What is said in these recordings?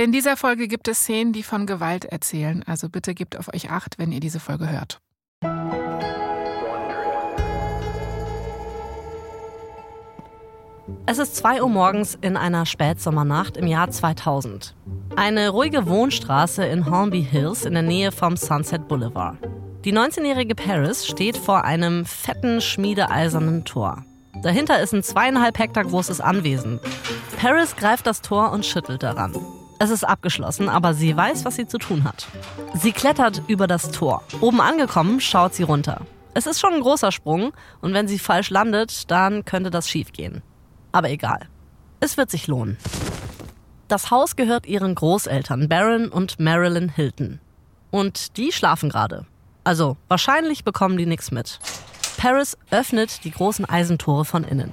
In dieser Folge gibt es Szenen, die von Gewalt erzählen. Also bitte gebt auf euch acht, wenn ihr diese Folge hört. Es ist 2 Uhr morgens in einer Spätsommernacht im Jahr 2000. Eine ruhige Wohnstraße in Hornby Hills in der Nähe vom Sunset Boulevard. Die 19-jährige Paris steht vor einem fetten, schmiedeeisernen Tor. Dahinter ist ein zweieinhalb Hektar großes Anwesen. Paris greift das Tor und schüttelt daran. Es ist abgeschlossen, aber sie weiß, was sie zu tun hat. Sie klettert über das Tor. Oben angekommen, schaut sie runter. Es ist schon ein großer Sprung und wenn sie falsch landet, dann könnte das schiefgehen. Aber egal. Es wird sich lohnen. Das Haus gehört ihren Großeltern Baron und Marilyn Hilton. Und die schlafen gerade. Also wahrscheinlich bekommen die nichts mit. Paris öffnet die großen Eisentore von innen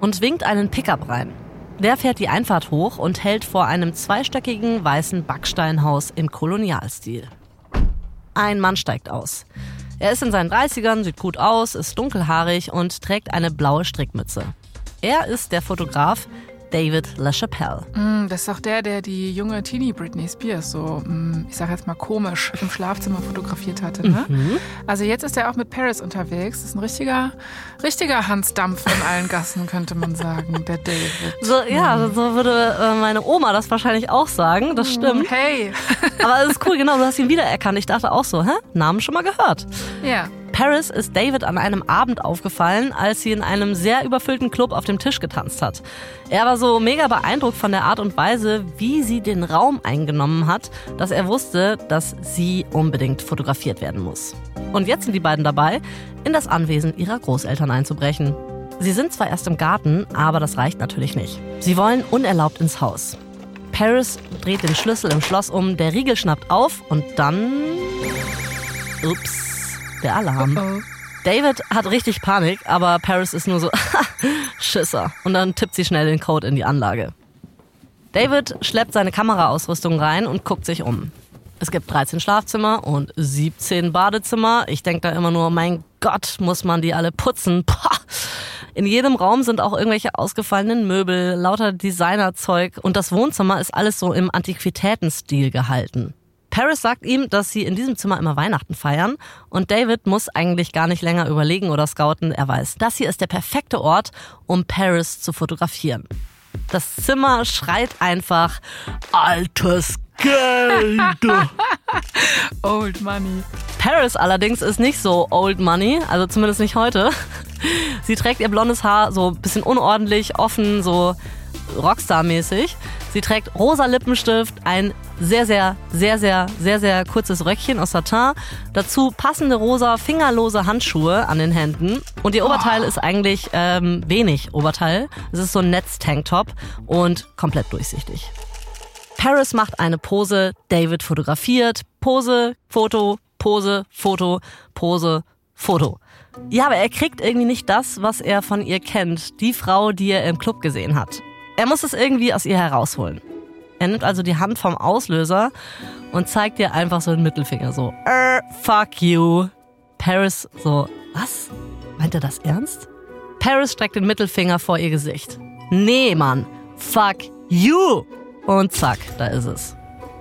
und winkt einen Pickup rein. Der fährt die Einfahrt hoch und hält vor einem zweistöckigen weißen Backsteinhaus im Kolonialstil. Ein Mann steigt aus. Er ist in seinen 30ern, sieht gut aus, ist dunkelhaarig und trägt eine blaue Strickmütze. Er ist der Fotograf David LaChapelle. Mm, das ist doch der, der die junge Teenie Britney Spears so, mm, ich sag jetzt mal komisch, im Schlafzimmer fotografiert hatte. Ne? Mhm. Also jetzt ist er auch mit Paris unterwegs. Das ist ein richtiger, richtiger Hans Dampf in allen Gassen, könnte man sagen, der David. So, ja, mhm. so würde äh, meine Oma das wahrscheinlich auch sagen. Das mm, stimmt. Hey. Aber es ist cool, genau, du hast ihn wiedererkannt. Ich dachte auch so, hä? Namen schon mal gehört. Ja. Paris ist David an einem Abend aufgefallen, als sie in einem sehr überfüllten Club auf dem Tisch getanzt hat. Er war so mega beeindruckt von der Art und Weise, wie sie den Raum eingenommen hat, dass er wusste, dass sie unbedingt fotografiert werden muss. Und jetzt sind die beiden dabei, in das Anwesen ihrer Großeltern einzubrechen. Sie sind zwar erst im Garten, aber das reicht natürlich nicht. Sie wollen unerlaubt ins Haus. Paris dreht den Schlüssel im Schloss um, der Riegel schnappt auf und dann. Ups der Alarm. Oh oh. David hat richtig Panik, aber Paris ist nur so, Schisser. Und dann tippt sie schnell den Code in die Anlage. David schleppt seine Kameraausrüstung rein und guckt sich um. Es gibt 13 Schlafzimmer und 17 Badezimmer. Ich denke da immer nur, mein Gott, muss man die alle putzen. Pah. In jedem Raum sind auch irgendwelche ausgefallenen Möbel, lauter Designerzeug und das Wohnzimmer ist alles so im Antiquitätenstil gehalten. Paris sagt ihm, dass sie in diesem Zimmer immer Weihnachten feiern und David muss eigentlich gar nicht länger überlegen oder scouten. Er weiß, das hier ist der perfekte Ort, um Paris zu fotografieren. Das Zimmer schreit einfach altes Geld. old Money. Paris allerdings ist nicht so Old Money, also zumindest nicht heute. Sie trägt ihr blondes Haar so ein bisschen unordentlich, offen, so Rockstar-mäßig. Sie trägt rosa Lippenstift, ein sehr, sehr, sehr, sehr, sehr, sehr kurzes Röckchen aus Satin. Dazu passende rosa, fingerlose Handschuhe an den Händen. Und ihr Oberteil oh. ist eigentlich ähm, wenig Oberteil. Es ist so ein Netz-Tanktop und komplett durchsichtig. Paris macht eine Pose, David fotografiert. Pose, Foto, Pose, Foto, Pose, Foto. Ja, aber er kriegt irgendwie nicht das, was er von ihr kennt. Die Frau, die er im Club gesehen hat. Er muss es irgendwie aus ihr herausholen. Er nimmt also die Hand vom Auslöser und zeigt ihr einfach so den Mittelfinger so, er, fuck you. Paris so, was? Meint er das ernst? Paris streckt den Mittelfinger vor ihr Gesicht. Nee, Mann, fuck you. Und zack, da ist es.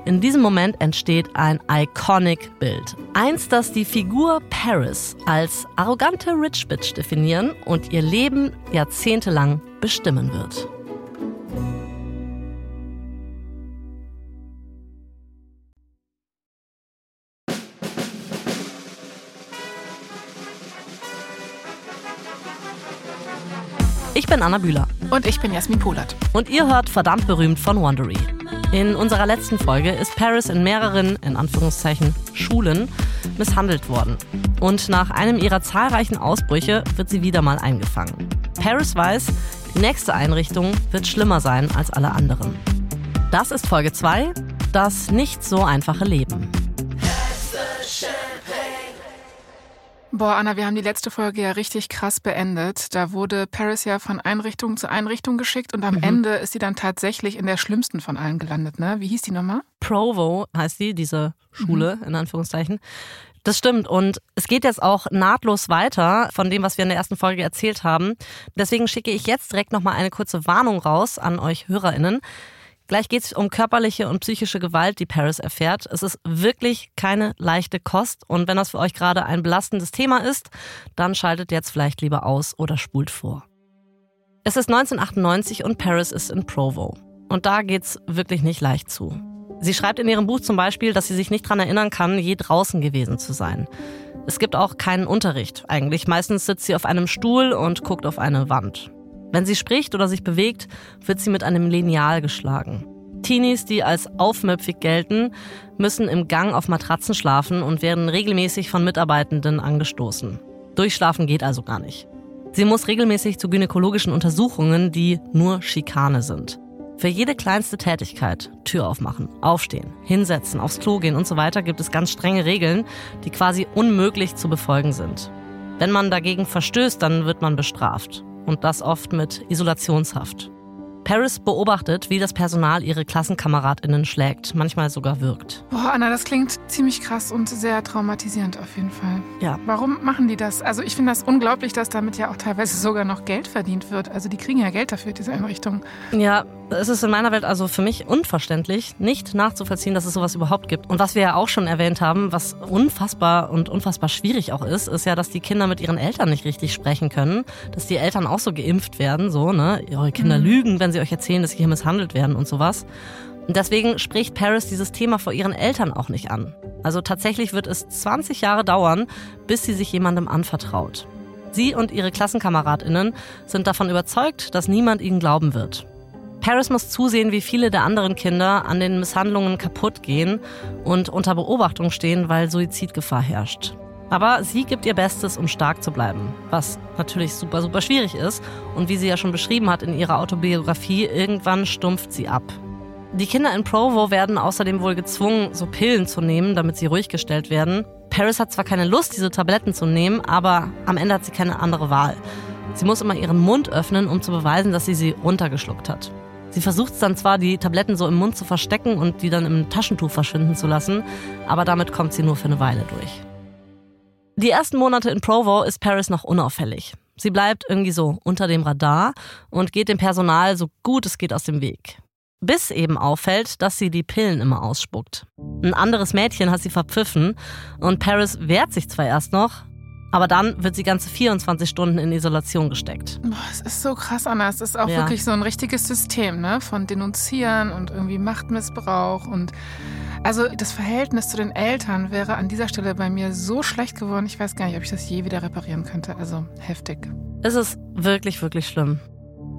In diesem Moment entsteht ein iconic Bild. Eins, das die Figur Paris als arrogante Rich Bitch definieren und ihr Leben jahrzehntelang bestimmen wird. Ich bin Anna Bühler. Und ich bin Jasmin Polat. Und ihr hört verdammt berühmt von Wondery. In unserer letzten Folge ist Paris in mehreren, in Anführungszeichen, Schulen misshandelt worden. Und nach einem ihrer zahlreichen Ausbrüche wird sie wieder mal eingefangen. Paris weiß, die nächste Einrichtung wird schlimmer sein als alle anderen. Das ist Folge 2, das nicht so einfache Leben. Boah, Anna, wir haben die letzte Folge ja richtig krass beendet. Da wurde Paris ja von Einrichtung zu Einrichtung geschickt und am mhm. Ende ist sie dann tatsächlich in der schlimmsten von allen gelandet, ne? Wie hieß die nochmal? Provo heißt die, diese Schule, mhm. in Anführungszeichen. Das stimmt. Und es geht jetzt auch nahtlos weiter von dem, was wir in der ersten Folge erzählt haben. Deswegen schicke ich jetzt direkt nochmal eine kurze Warnung raus an euch HörerInnen. Gleich geht es um körperliche und psychische Gewalt, die Paris erfährt. Es ist wirklich keine leichte Kost. Und wenn das für euch gerade ein belastendes Thema ist, dann schaltet jetzt vielleicht lieber aus oder spult vor. Es ist 1998 und Paris ist in Provo. Und da geht's wirklich nicht leicht zu. Sie schreibt in ihrem Buch zum Beispiel, dass sie sich nicht daran erinnern kann, je draußen gewesen zu sein. Es gibt auch keinen Unterricht eigentlich. Meistens sitzt sie auf einem Stuhl und guckt auf eine Wand. Wenn sie spricht oder sich bewegt, wird sie mit einem Lineal geschlagen. Teenies, die als aufmöpfig gelten, müssen im Gang auf Matratzen schlafen und werden regelmäßig von Mitarbeitenden angestoßen. Durchschlafen geht also gar nicht. Sie muss regelmäßig zu gynäkologischen Untersuchungen, die nur Schikane sind. Für jede kleinste Tätigkeit, Tür aufmachen, aufstehen, hinsetzen, aufs Klo gehen und so weiter, gibt es ganz strenge Regeln, die quasi unmöglich zu befolgen sind. Wenn man dagegen verstößt, dann wird man bestraft. Und das oft mit Isolationshaft. Paris beobachtet, wie das Personal ihre KlassenkameradInnen schlägt, manchmal sogar wirkt. Boah, Anna, das klingt ziemlich krass und sehr traumatisierend auf jeden Fall. Ja. Warum machen die das? Also ich finde das unglaublich, dass damit ja auch teilweise sogar noch Geld verdient wird. Also die kriegen ja Geld dafür, diese Einrichtung. Ja, es ist in meiner Welt also für mich unverständlich, nicht nachzuvollziehen, dass es sowas überhaupt gibt. Und was wir ja auch schon erwähnt haben, was unfassbar und unfassbar schwierig auch ist, ist ja, dass die Kinder mit ihren Eltern nicht richtig sprechen können, dass die Eltern auch so geimpft werden, so, ne? Eure Kinder mhm. lügen, wenn sie euch erzählen, dass sie hier misshandelt werden und sowas. Und deswegen spricht Paris dieses Thema vor ihren Eltern auch nicht an. Also tatsächlich wird es 20 Jahre dauern, bis sie sich jemandem anvertraut. Sie und ihre Klassenkameradinnen sind davon überzeugt, dass niemand ihnen glauben wird. Paris muss zusehen, wie viele der anderen Kinder an den Misshandlungen kaputt gehen und unter Beobachtung stehen, weil Suizidgefahr herrscht. Aber sie gibt ihr Bestes, um stark zu bleiben, was natürlich super, super schwierig ist. Und wie sie ja schon beschrieben hat in ihrer Autobiografie, irgendwann stumpft sie ab. Die Kinder in Provo werden außerdem wohl gezwungen, so Pillen zu nehmen, damit sie ruhig gestellt werden. Paris hat zwar keine Lust, diese Tabletten zu nehmen, aber am Ende hat sie keine andere Wahl. Sie muss immer ihren Mund öffnen, um zu beweisen, dass sie sie runtergeschluckt hat. Sie versucht es dann zwar, die Tabletten so im Mund zu verstecken und die dann im Taschentuch verschwinden zu lassen, aber damit kommt sie nur für eine Weile durch. Die ersten Monate in Provo ist Paris noch unauffällig. Sie bleibt irgendwie so unter dem Radar und geht dem Personal so gut es geht aus dem Weg. Bis eben auffällt, dass sie die Pillen immer ausspuckt. Ein anderes Mädchen hat sie verpfiffen und Paris wehrt sich zwar erst noch, aber dann wird sie ganze 24 Stunden in Isolation gesteckt. Boah, es ist so krass, Anna. Es ist auch ja. wirklich so ein richtiges System, ne? Von Denunzieren und irgendwie Machtmissbrauch und also das Verhältnis zu den Eltern wäre an dieser Stelle bei mir so schlecht geworden. Ich weiß gar nicht, ob ich das je wieder reparieren könnte. Also heftig. Es ist wirklich, wirklich schlimm.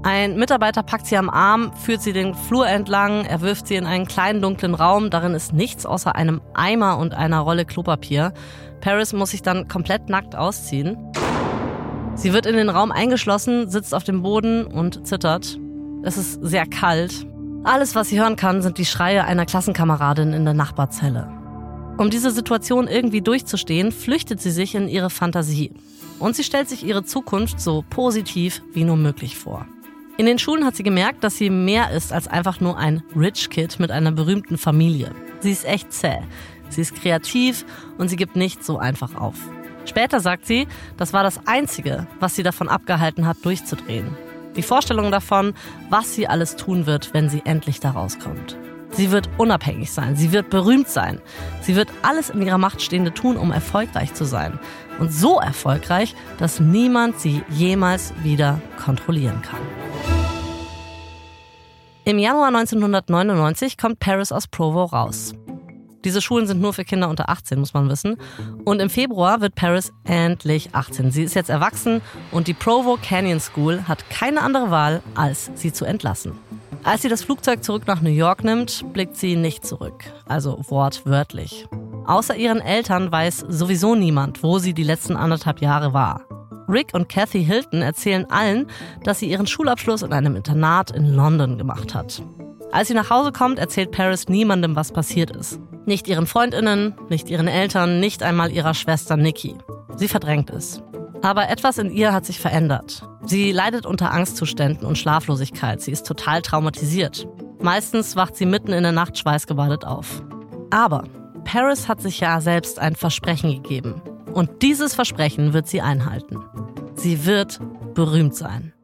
Ein Mitarbeiter packt sie am Arm, führt sie den Flur entlang, er wirft sie in einen kleinen dunklen Raum. Darin ist nichts außer einem Eimer und einer Rolle Klopapier. Paris muss sich dann komplett nackt ausziehen. Sie wird in den Raum eingeschlossen, sitzt auf dem Boden und zittert. Es ist sehr kalt. Alles, was sie hören kann, sind die Schreie einer Klassenkameradin in der Nachbarzelle. Um diese Situation irgendwie durchzustehen, flüchtet sie sich in ihre Fantasie. Und sie stellt sich ihre Zukunft so positiv wie nur möglich vor. In den Schulen hat sie gemerkt, dass sie mehr ist als einfach nur ein Rich Kid mit einer berühmten Familie. Sie ist echt zäh. Sie ist kreativ und sie gibt nicht so einfach auf. Später sagt sie, das war das Einzige, was sie davon abgehalten hat, durchzudrehen. Die Vorstellung davon, was sie alles tun wird, wenn sie endlich da rauskommt. Sie wird unabhängig sein, sie wird berühmt sein, sie wird alles in ihrer Macht Stehende tun, um erfolgreich zu sein. Und so erfolgreich, dass niemand sie jemals wieder kontrollieren kann. Im Januar 1999 kommt Paris aus Provo raus. Diese Schulen sind nur für Kinder unter 18, muss man wissen. Und im Februar wird Paris endlich 18. Sie ist jetzt erwachsen und die Provo Canyon School hat keine andere Wahl, als sie zu entlassen. Als sie das Flugzeug zurück nach New York nimmt, blickt sie nicht zurück. Also wortwörtlich. Außer ihren Eltern weiß sowieso niemand, wo sie die letzten anderthalb Jahre war. Rick und Kathy Hilton erzählen allen, dass sie ihren Schulabschluss in einem Internat in London gemacht hat. Als sie nach Hause kommt, erzählt Paris niemandem, was passiert ist. Nicht ihren Freundinnen, nicht ihren Eltern, nicht einmal ihrer Schwester Nikki. Sie verdrängt es. Aber etwas in ihr hat sich verändert. Sie leidet unter Angstzuständen und Schlaflosigkeit. Sie ist total traumatisiert. Meistens wacht sie mitten in der Nacht schweißgebadet auf. Aber Paris hat sich ja selbst ein Versprechen gegeben. Und dieses Versprechen wird sie einhalten. Sie wird berühmt sein.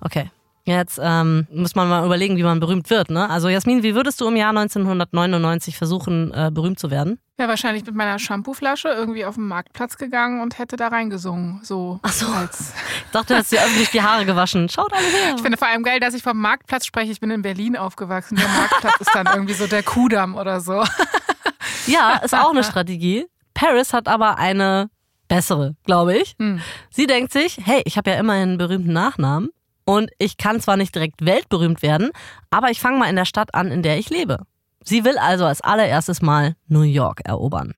Okay, Jetzt ähm, muss man mal überlegen, wie man berühmt wird. Ne? Also Jasmin, wie würdest du im Jahr 1999 versuchen, äh, berühmt zu werden? Ja, wahrscheinlich mit meiner Shampooflasche irgendwie auf den Marktplatz gegangen und hätte da reingesungen. So. Ach so. Als ich dachte, du hast dir öffentlich die Haare gewaschen. Schaut alle her. Ich finde vor allem geil, dass ich vom Marktplatz spreche. Ich bin in Berlin aufgewachsen. Der Marktplatz ist dann irgendwie so der Kudamm oder so. Ja, ist auch eine Strategie. Paris hat aber eine bessere, glaube ich. Hm. Sie denkt sich, hey, ich habe ja immerhin einen berühmten Nachnamen und ich kann zwar nicht direkt weltberühmt werden, aber ich fange mal in der Stadt an, in der ich lebe. Sie will also als allererstes mal New York erobern.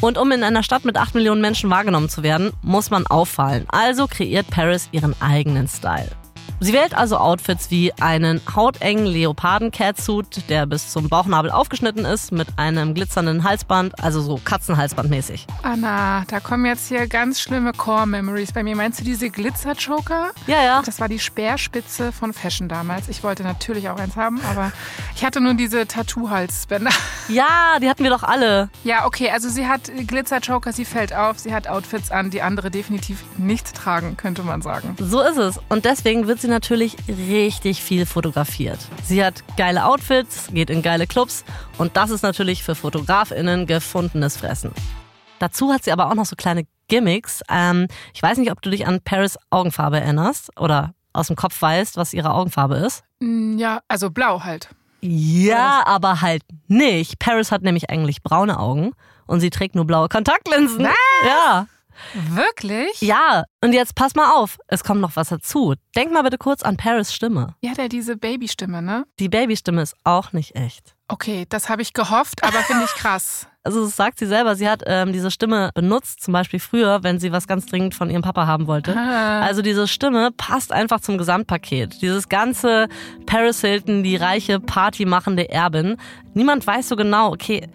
Und um in einer Stadt mit 8 Millionen Menschen wahrgenommen zu werden, muss man auffallen. Also kreiert Paris ihren eigenen Style. Sie wählt also Outfits wie einen hautengen Leoparden-Catsuit, der bis zum Bauchnabel aufgeschnitten ist, mit einem glitzernden Halsband, also so Katzenhalsband-mäßig. Anna, da kommen jetzt hier ganz schlimme Core-Memories bei mir. Meinst du diese Glitzer-Choker? Ja, ja. Das war die Speerspitze von Fashion damals. Ich wollte natürlich auch eins haben, aber ich hatte nur diese Tattoo-Halsbänder. Ja, die hatten wir doch alle. Ja, okay, also sie hat Glitzer-Choker, sie fällt auf, sie hat Outfits an, die andere definitiv nicht tragen, könnte man sagen. So ist es. Und deswegen wird sie natürlich richtig viel fotografiert. Sie hat geile Outfits, geht in geile Clubs und das ist natürlich für FotografInnen gefundenes Fressen. Dazu hat sie aber auch noch so kleine Gimmicks. Ähm, ich weiß nicht, ob du dich an Paris Augenfarbe erinnerst oder aus dem Kopf weißt, was ihre Augenfarbe ist. Mm, ja, also blau halt. Ja, aber halt nicht. Paris hat nämlich eigentlich braune Augen und sie trägt nur blaue Kontaktlinsen. Was? Ja. Wirklich? Ja, und jetzt pass mal auf, es kommt noch was dazu. Denk mal bitte kurz an Paris Stimme. Ja, der diese Babystimme, ne? Die Babystimme ist auch nicht echt. Okay, das habe ich gehofft, aber finde ich krass. Also das sagt sie selber, sie hat ähm, diese Stimme benutzt, zum Beispiel früher, wenn sie was ganz dringend von ihrem Papa haben wollte. Ah. Also diese Stimme passt einfach zum Gesamtpaket. Dieses ganze Paris Hilton, die reiche, partymachende Erbin. Niemand weiß so genau, okay,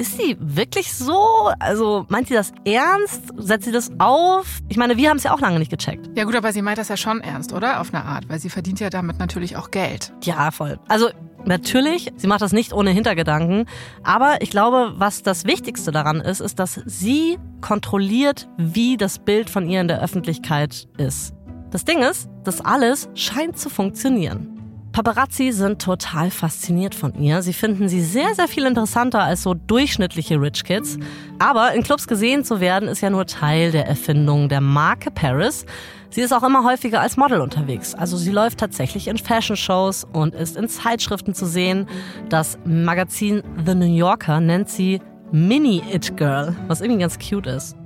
ist sie wirklich so? Also meint sie das ernst? Setzt sie das auf? Ich meine, wir haben es ja auch lange nicht gecheckt. Ja gut, aber sie meint das ja schon ernst, oder? Auf eine Art, weil sie verdient ja damit natürlich auch Geld. Ja, voll. Also natürlich, sie macht das nicht ohne Hintergedanken. Aber ich glaube, was das Wichtigste daran ist, ist, dass sie kontrolliert, wie das Bild von ihr in der Öffentlichkeit ist. Das Ding ist, das alles scheint zu funktionieren. Paparazzi sind total fasziniert von ihr. Sie finden sie sehr, sehr viel interessanter als so durchschnittliche Rich Kids. Aber in Clubs gesehen zu werden, ist ja nur Teil der Erfindung der Marke Paris. Sie ist auch immer häufiger als Model unterwegs. Also sie läuft tatsächlich in Fashion-Shows und ist in Zeitschriften zu sehen. Das Magazin The New Yorker nennt sie Mini-It-Girl, was irgendwie ganz cute ist.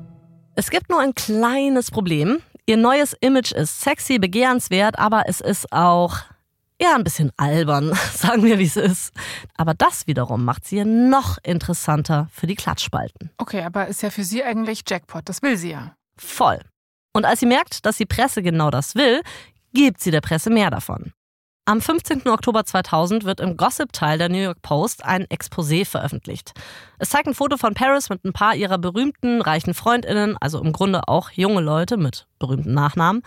Es gibt nur ein kleines Problem. Ihr neues Image ist sexy, begehrenswert, aber es ist auch ja, ein bisschen albern, sagen wir, wie es ist. Aber das wiederum macht sie noch interessanter für die Klatschspalten. Okay, aber ist ja für sie eigentlich Jackpot, das will sie ja. Voll. Und als sie merkt, dass die Presse genau das will, gibt sie der Presse mehr davon. Am 15. Oktober 2000 wird im Gossip-Teil der New York Post ein Exposé veröffentlicht. Es zeigt ein Foto von Paris mit ein paar ihrer berühmten, reichen Freundinnen, also im Grunde auch junge Leute mit berühmten Nachnamen.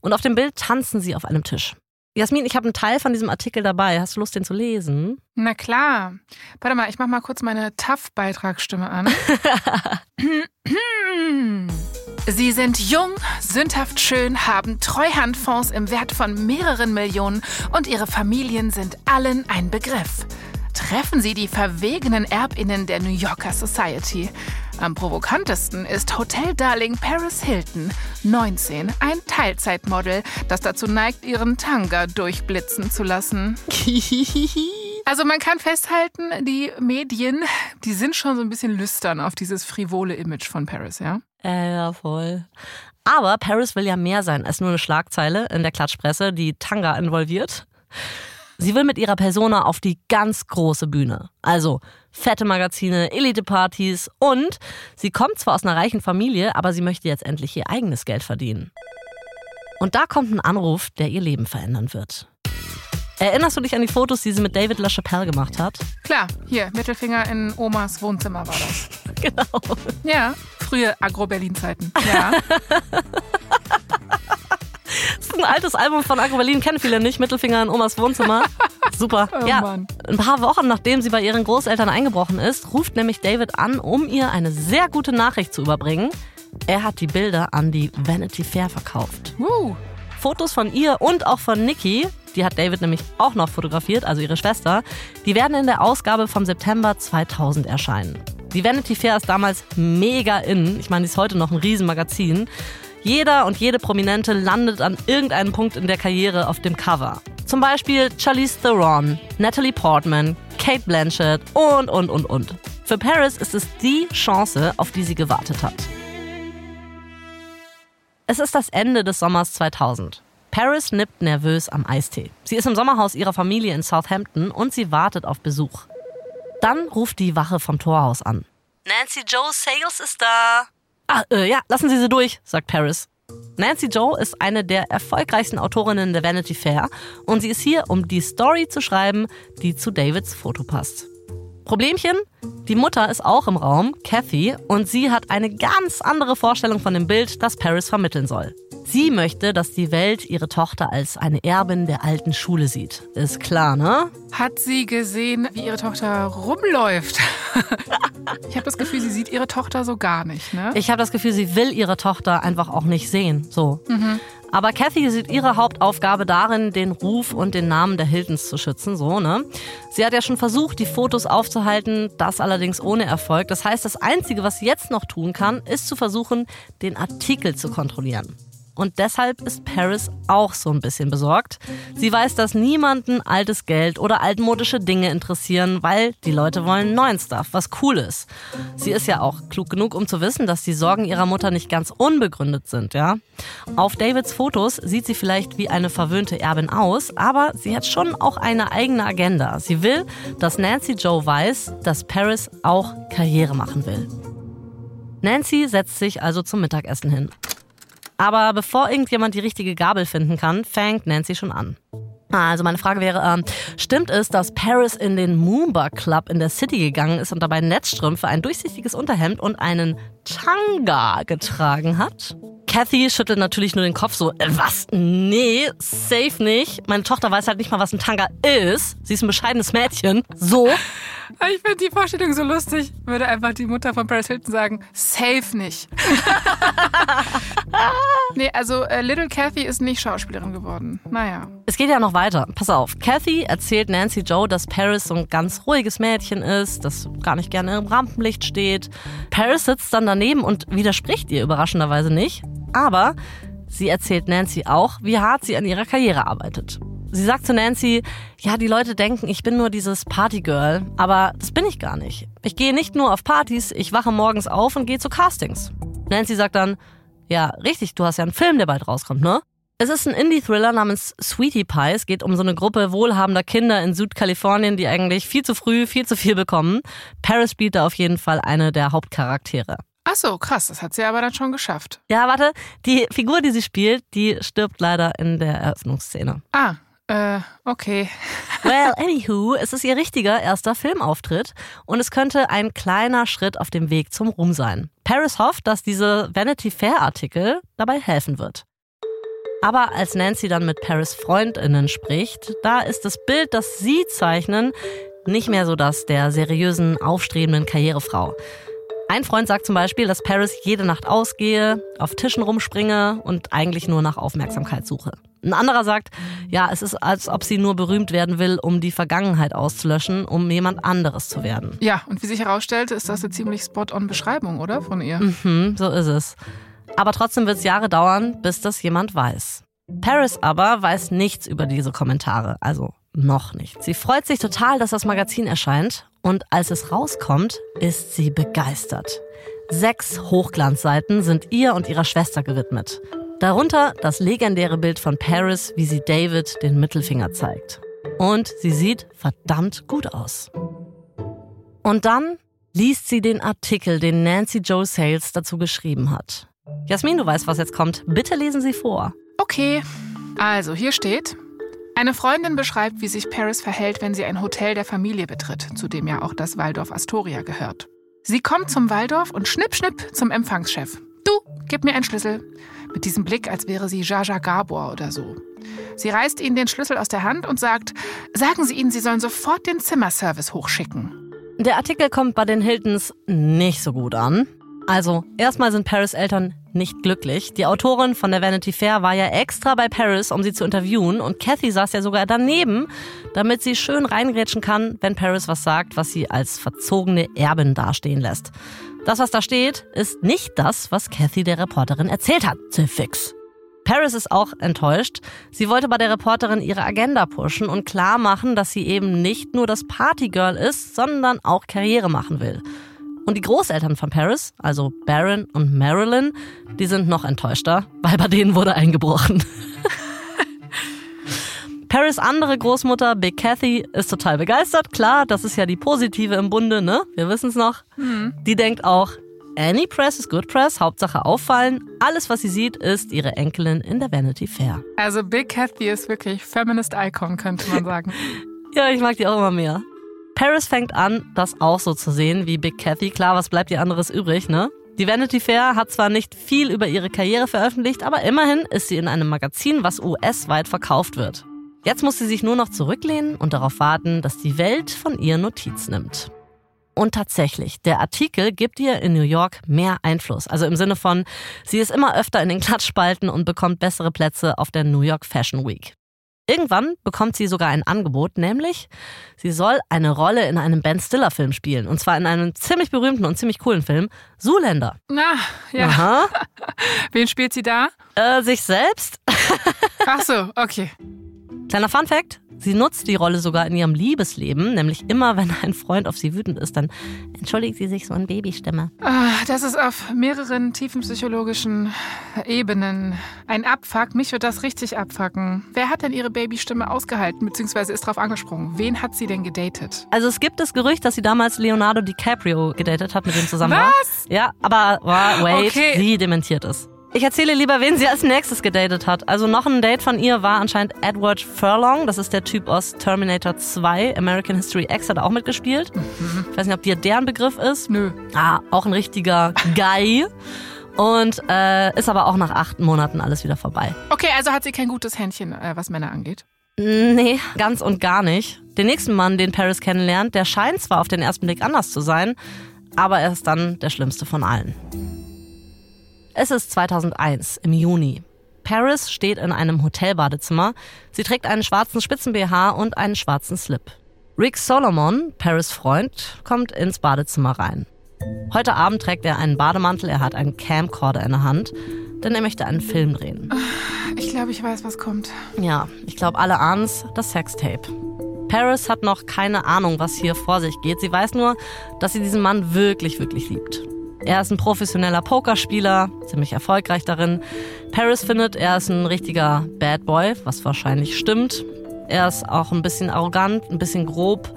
Und auf dem Bild tanzen sie auf einem Tisch. Jasmin, ich habe einen Teil von diesem Artikel dabei. Hast du Lust, den zu lesen? Na klar. Warte mal, ich mach mal kurz meine TAF-Beitragsstimme an. Sie sind jung, sündhaft schön, haben Treuhandfonds im Wert von mehreren Millionen und ihre Familien sind allen ein Begriff. Treffen Sie die verwegenen Erbinnen der New Yorker Society. Am provokantesten ist Hotel Darling Paris Hilton, 19, ein Teilzeitmodel, das dazu neigt, ihren Tanga durchblitzen zu lassen. Also man kann festhalten, die Medien, die sind schon so ein bisschen lüstern auf dieses frivole Image von Paris, ja? Äh, ja, voll. Aber Paris will ja mehr sein als nur eine Schlagzeile in der Klatschpresse, die Tanga involviert. Sie will mit ihrer Persona auf die ganz große Bühne. Also fette Magazine, Elite-Partys und sie kommt zwar aus einer reichen Familie, aber sie möchte jetzt endlich ihr eigenes Geld verdienen. Und da kommt ein Anruf, der ihr Leben verändern wird. Erinnerst du dich an die Fotos, die sie mit David LaChapelle gemacht hat? Klar, hier, Mittelfinger in Omas Wohnzimmer war das. genau. Ja, frühe Agro-Berlin-Zeiten. Ja. Das ist ein altes Album von Agro Berlin, kennen viele nicht. Mittelfinger in Omas Wohnzimmer. Super. Oh ja, Mann. ein paar Wochen nachdem sie bei ihren Großeltern eingebrochen ist, ruft nämlich David an, um ihr eine sehr gute Nachricht zu überbringen. Er hat die Bilder an die Vanity Fair verkauft. Uh, Fotos von ihr und auch von Nikki, die hat David nämlich auch noch fotografiert, also ihre Schwester, die werden in der Ausgabe vom September 2000 erscheinen. Die Vanity Fair ist damals mega in. Ich meine, die ist heute noch ein Riesenmagazin. Jeder und jede Prominente landet an irgendeinem Punkt in der Karriere auf dem Cover. Zum Beispiel Charlize Theron, Natalie Portman, Kate Blanchett und, und, und, und. Für Paris ist es die Chance, auf die sie gewartet hat. Es ist das Ende des Sommers 2000. Paris nippt nervös am Eistee. Sie ist im Sommerhaus ihrer Familie in Southampton und sie wartet auf Besuch. Dann ruft die Wache vom Torhaus an. Nancy Joe Sales ist da. Ah, äh, ja, lassen Sie sie durch, sagt Paris. Nancy Joe ist eine der erfolgreichsten Autorinnen der Vanity Fair und sie ist hier, um die Story zu schreiben, die zu Davids Foto passt. Problemchen? Die Mutter ist auch im Raum, Kathy, und sie hat eine ganz andere Vorstellung von dem Bild, das Paris vermitteln soll. Sie möchte, dass die Welt ihre Tochter als eine Erbin der alten Schule sieht. Ist klar, ne? Hat sie gesehen, wie ihre Tochter rumläuft? ich habe das Gefühl, sie sieht ihre Tochter so gar nicht, ne? Ich habe das Gefühl, sie will ihre Tochter einfach auch nicht sehen. So. Mhm. Aber Kathy sieht ihre Hauptaufgabe darin, den Ruf und den Namen der Hiltons zu schützen, so, ne? Sie hat ja schon versucht, die Fotos aufzuhalten, das allerdings ohne Erfolg. Das heißt, das Einzige, was sie jetzt noch tun kann, ist zu versuchen, den Artikel zu kontrollieren. Und deshalb ist Paris auch so ein bisschen besorgt. Sie weiß, dass niemanden altes Geld oder altmodische Dinge interessieren, weil die Leute wollen neuen Stuff, was cool ist. Sie ist ja auch klug genug, um zu wissen, dass die Sorgen ihrer Mutter nicht ganz unbegründet sind, ja. Auf Davids Fotos sieht sie vielleicht wie eine verwöhnte Erbin aus, aber sie hat schon auch eine eigene Agenda. Sie will, dass Nancy Joe weiß, dass Paris auch Karriere machen will. Nancy setzt sich also zum Mittagessen hin. Aber bevor irgendjemand die richtige Gabel finden kann, fängt Nancy schon an. Also meine Frage wäre, ähm, stimmt es, dass Paris in den Moomba Club in der City gegangen ist und dabei Netzstrümpfe, ein durchsichtiges Unterhemd und einen Tanga getragen hat? Kathy schüttelt natürlich nur den Kopf so, äh, was? Nee, safe nicht. Meine Tochter weiß halt nicht mal, was ein Tanga ist. Sie ist ein bescheidenes Mädchen. So. Ich finde die Vorstellung so lustig. Würde einfach die Mutter von Paris Hilton sagen, safe nicht. nee, also äh, Little Kathy ist nicht Schauspielerin geworden. Naja. Es geht ja noch weiter. Pass auf. Kathy erzählt Nancy Joe, dass Paris so ein ganz ruhiges Mädchen ist, das gar nicht gerne im Rampenlicht steht. Paris sitzt dann daneben und widerspricht ihr überraschenderweise nicht. Aber sie erzählt Nancy auch, wie hart sie an ihrer Karriere arbeitet. Sie sagt zu Nancy, ja, die Leute denken, ich bin nur dieses Partygirl, aber das bin ich gar nicht. Ich gehe nicht nur auf Partys, ich wache morgens auf und gehe zu Castings. Nancy sagt dann, ja, richtig, du hast ja einen Film, der bald rauskommt, ne? Es ist ein Indie-Thriller namens Sweetie Pie. Es geht um so eine Gruppe wohlhabender Kinder in Südkalifornien, die eigentlich viel zu früh viel zu viel bekommen. Paris spielt da auf jeden Fall eine der Hauptcharaktere. Ach so, krass, das hat sie aber dann schon geschafft. Ja, warte, die Figur, die sie spielt, die stirbt leider in der Eröffnungsszene. Ah, äh, okay. well, anywho, es ist ihr richtiger erster Filmauftritt und es könnte ein kleiner Schritt auf dem Weg zum Ruhm sein. Paris hofft, dass diese Vanity Fair Artikel dabei helfen wird. Aber als Nancy dann mit Paris Freundinnen spricht, da ist das Bild, das sie zeichnen, nicht mehr so das der seriösen, aufstrebenden Karrierefrau. Ein Freund sagt zum Beispiel, dass Paris jede Nacht ausgehe, auf Tischen rumspringe und eigentlich nur nach Aufmerksamkeit suche. Ein anderer sagt, ja, es ist, als ob sie nur berühmt werden will, um die Vergangenheit auszulöschen, um jemand anderes zu werden. Ja, und wie sich herausstellt, ist das eine ziemlich spot-on-Beschreibung, oder? Von ihr. Mhm, so ist es. Aber trotzdem wird es Jahre dauern, bis das jemand weiß. Paris aber weiß nichts über diese Kommentare, also noch nicht. Sie freut sich total, dass das Magazin erscheint und als es rauskommt, ist sie begeistert. Sechs Hochglanzseiten sind ihr und ihrer Schwester gewidmet. Darunter das legendäre Bild von Paris, wie sie David den Mittelfinger zeigt. Und sie sieht verdammt gut aus. Und dann liest sie den Artikel, den Nancy Joe Sales dazu geschrieben hat. Jasmin, du weißt, was jetzt kommt. Bitte lesen Sie vor. Okay, also hier steht, eine Freundin beschreibt, wie sich Paris verhält, wenn sie ein Hotel der Familie betritt, zu dem ja auch das Waldorf Astoria gehört. Sie kommt zum Waldorf und schnipp, schnipp zum Empfangschef. Du, gib mir einen Schlüssel. Mit diesem Blick, als wäre sie Jaja Gabor oder so. Sie reißt ihnen den Schlüssel aus der Hand und sagt, sagen Sie ihnen, Sie sollen sofort den Zimmerservice hochschicken. Der Artikel kommt bei den Hiltons nicht so gut an. Also, erstmal sind Paris Eltern nicht glücklich. Die Autorin von der Vanity Fair war ja extra bei Paris, um sie zu interviewen und Kathy saß ja sogar daneben, damit sie schön reingrätschen kann, wenn Paris was sagt, was sie als verzogene Erbin dastehen lässt. Das, was da steht, ist nicht das, was Kathy der Reporterin erzählt hat. Fix. Paris ist auch enttäuscht. Sie wollte bei der Reporterin ihre Agenda pushen und klar machen, dass sie eben nicht nur das Partygirl ist, sondern auch Karriere machen will. Und die Großeltern von Paris, also Baron und Marilyn, die sind noch enttäuschter, weil bei denen wurde eingebrochen. Paris andere Großmutter, Big Cathy, ist total begeistert. Klar, das ist ja die positive im Bunde, ne? Wir wissen es noch. Mhm. Die denkt auch, Any press is good press, Hauptsache auffallen. Alles, was sie sieht, ist ihre Enkelin in der Vanity Fair. Also Big Cathy ist wirklich Feminist Icon, könnte man sagen. ja, ich mag die auch immer mehr. Paris fängt an, das auch so zu sehen wie Big Cathy. Klar, was bleibt ihr anderes übrig, ne? Die Vanity Fair hat zwar nicht viel über ihre Karriere veröffentlicht, aber immerhin ist sie in einem Magazin, was US-weit verkauft wird. Jetzt muss sie sich nur noch zurücklehnen und darauf warten, dass die Welt von ihr Notiz nimmt. Und tatsächlich, der Artikel gibt ihr in New York mehr Einfluss. Also im Sinne von, sie ist immer öfter in den Klatschspalten und bekommt bessere Plätze auf der New York Fashion Week. Irgendwann bekommt sie sogar ein Angebot, nämlich sie soll eine Rolle in einem Ben Stiller Film spielen. Und zwar in einem ziemlich berühmten und ziemlich coolen Film, Zoolander. Na, ja. Aha. Wen spielt sie da? Äh, sich selbst. Ach so, okay. Kleiner Fun Fact, Sie nutzt die Rolle sogar in ihrem Liebesleben, nämlich immer, wenn ein Freund auf sie wütend ist, dann entschuldigt sie sich so in Babystimme. Ah, das ist auf mehreren tiefen psychologischen Ebenen ein Abfuck. Mich wird das richtig abfucken. Wer hat denn ihre Babystimme ausgehalten, beziehungsweise ist darauf angesprungen? Wen hat sie denn gedatet? Also es gibt das Gerücht, dass sie damals Leonardo DiCaprio gedatet hat, mit dem zusammen Was? war. Ja, aber wait, okay. sie dementiert es. Ich erzähle lieber, wen sie als nächstes gedatet hat. Also noch ein Date von ihr war anscheinend Edward Furlong. Das ist der Typ aus Terminator 2. American History X hat auch mitgespielt. Mhm. Ich weiß nicht, ob dir deren Begriff ist. Nö. Ah, auch ein richtiger Guy. Und äh, ist aber auch nach acht Monaten alles wieder vorbei. Okay, also hat sie kein gutes Händchen, äh, was Männer angeht. Nee, ganz und gar nicht. Den nächsten Mann, den Paris kennenlernt, der scheint zwar auf den ersten Blick anders zu sein, aber er ist dann der schlimmste von allen. Es ist 2001 im Juni. Paris steht in einem Hotelbadezimmer. Sie trägt einen schwarzen Spitzen-BH und einen schwarzen Slip. Rick Solomon, Paris Freund, kommt ins Badezimmer rein. Heute Abend trägt er einen Bademantel, er hat einen Camcorder in der Hand, denn er möchte einen Film drehen. Ich glaube, ich weiß, was kommt. Ja, ich glaube, alle ahnen es, das Sextape. Paris hat noch keine Ahnung, was hier vor sich geht. Sie weiß nur, dass sie diesen Mann wirklich, wirklich liebt. Er ist ein professioneller Pokerspieler, ziemlich erfolgreich darin. Paris findet, er ist ein richtiger Bad Boy, was wahrscheinlich stimmt. Er ist auch ein bisschen arrogant, ein bisschen grob.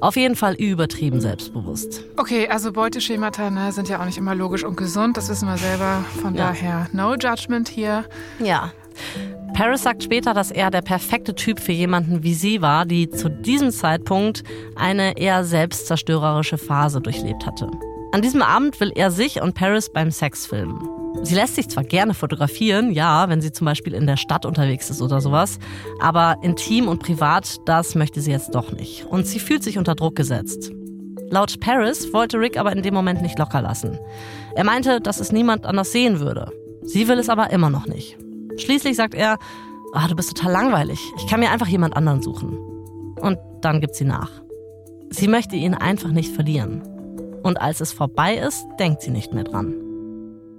Auf jeden Fall übertrieben selbstbewusst. Okay, also Beuteschemata ne, sind ja auch nicht immer logisch und gesund, das wissen wir selber. Von ja. daher, no judgment hier. Ja. Paris sagt später, dass er der perfekte Typ für jemanden wie sie war, die zu diesem Zeitpunkt eine eher selbstzerstörerische Phase durchlebt hatte. An diesem Abend will er sich und Paris beim Sex filmen. Sie lässt sich zwar gerne fotografieren, ja, wenn sie zum Beispiel in der Stadt unterwegs ist oder sowas, aber intim und privat, das möchte sie jetzt doch nicht. Und sie fühlt sich unter Druck gesetzt. Laut Paris wollte Rick aber in dem Moment nicht locker lassen. Er meinte, dass es niemand anders sehen würde. Sie will es aber immer noch nicht. Schließlich sagt er, ah, du bist total langweilig. Ich kann mir einfach jemand anderen suchen. Und dann gibt sie nach. Sie möchte ihn einfach nicht verlieren. Und als es vorbei ist, denkt sie nicht mehr dran.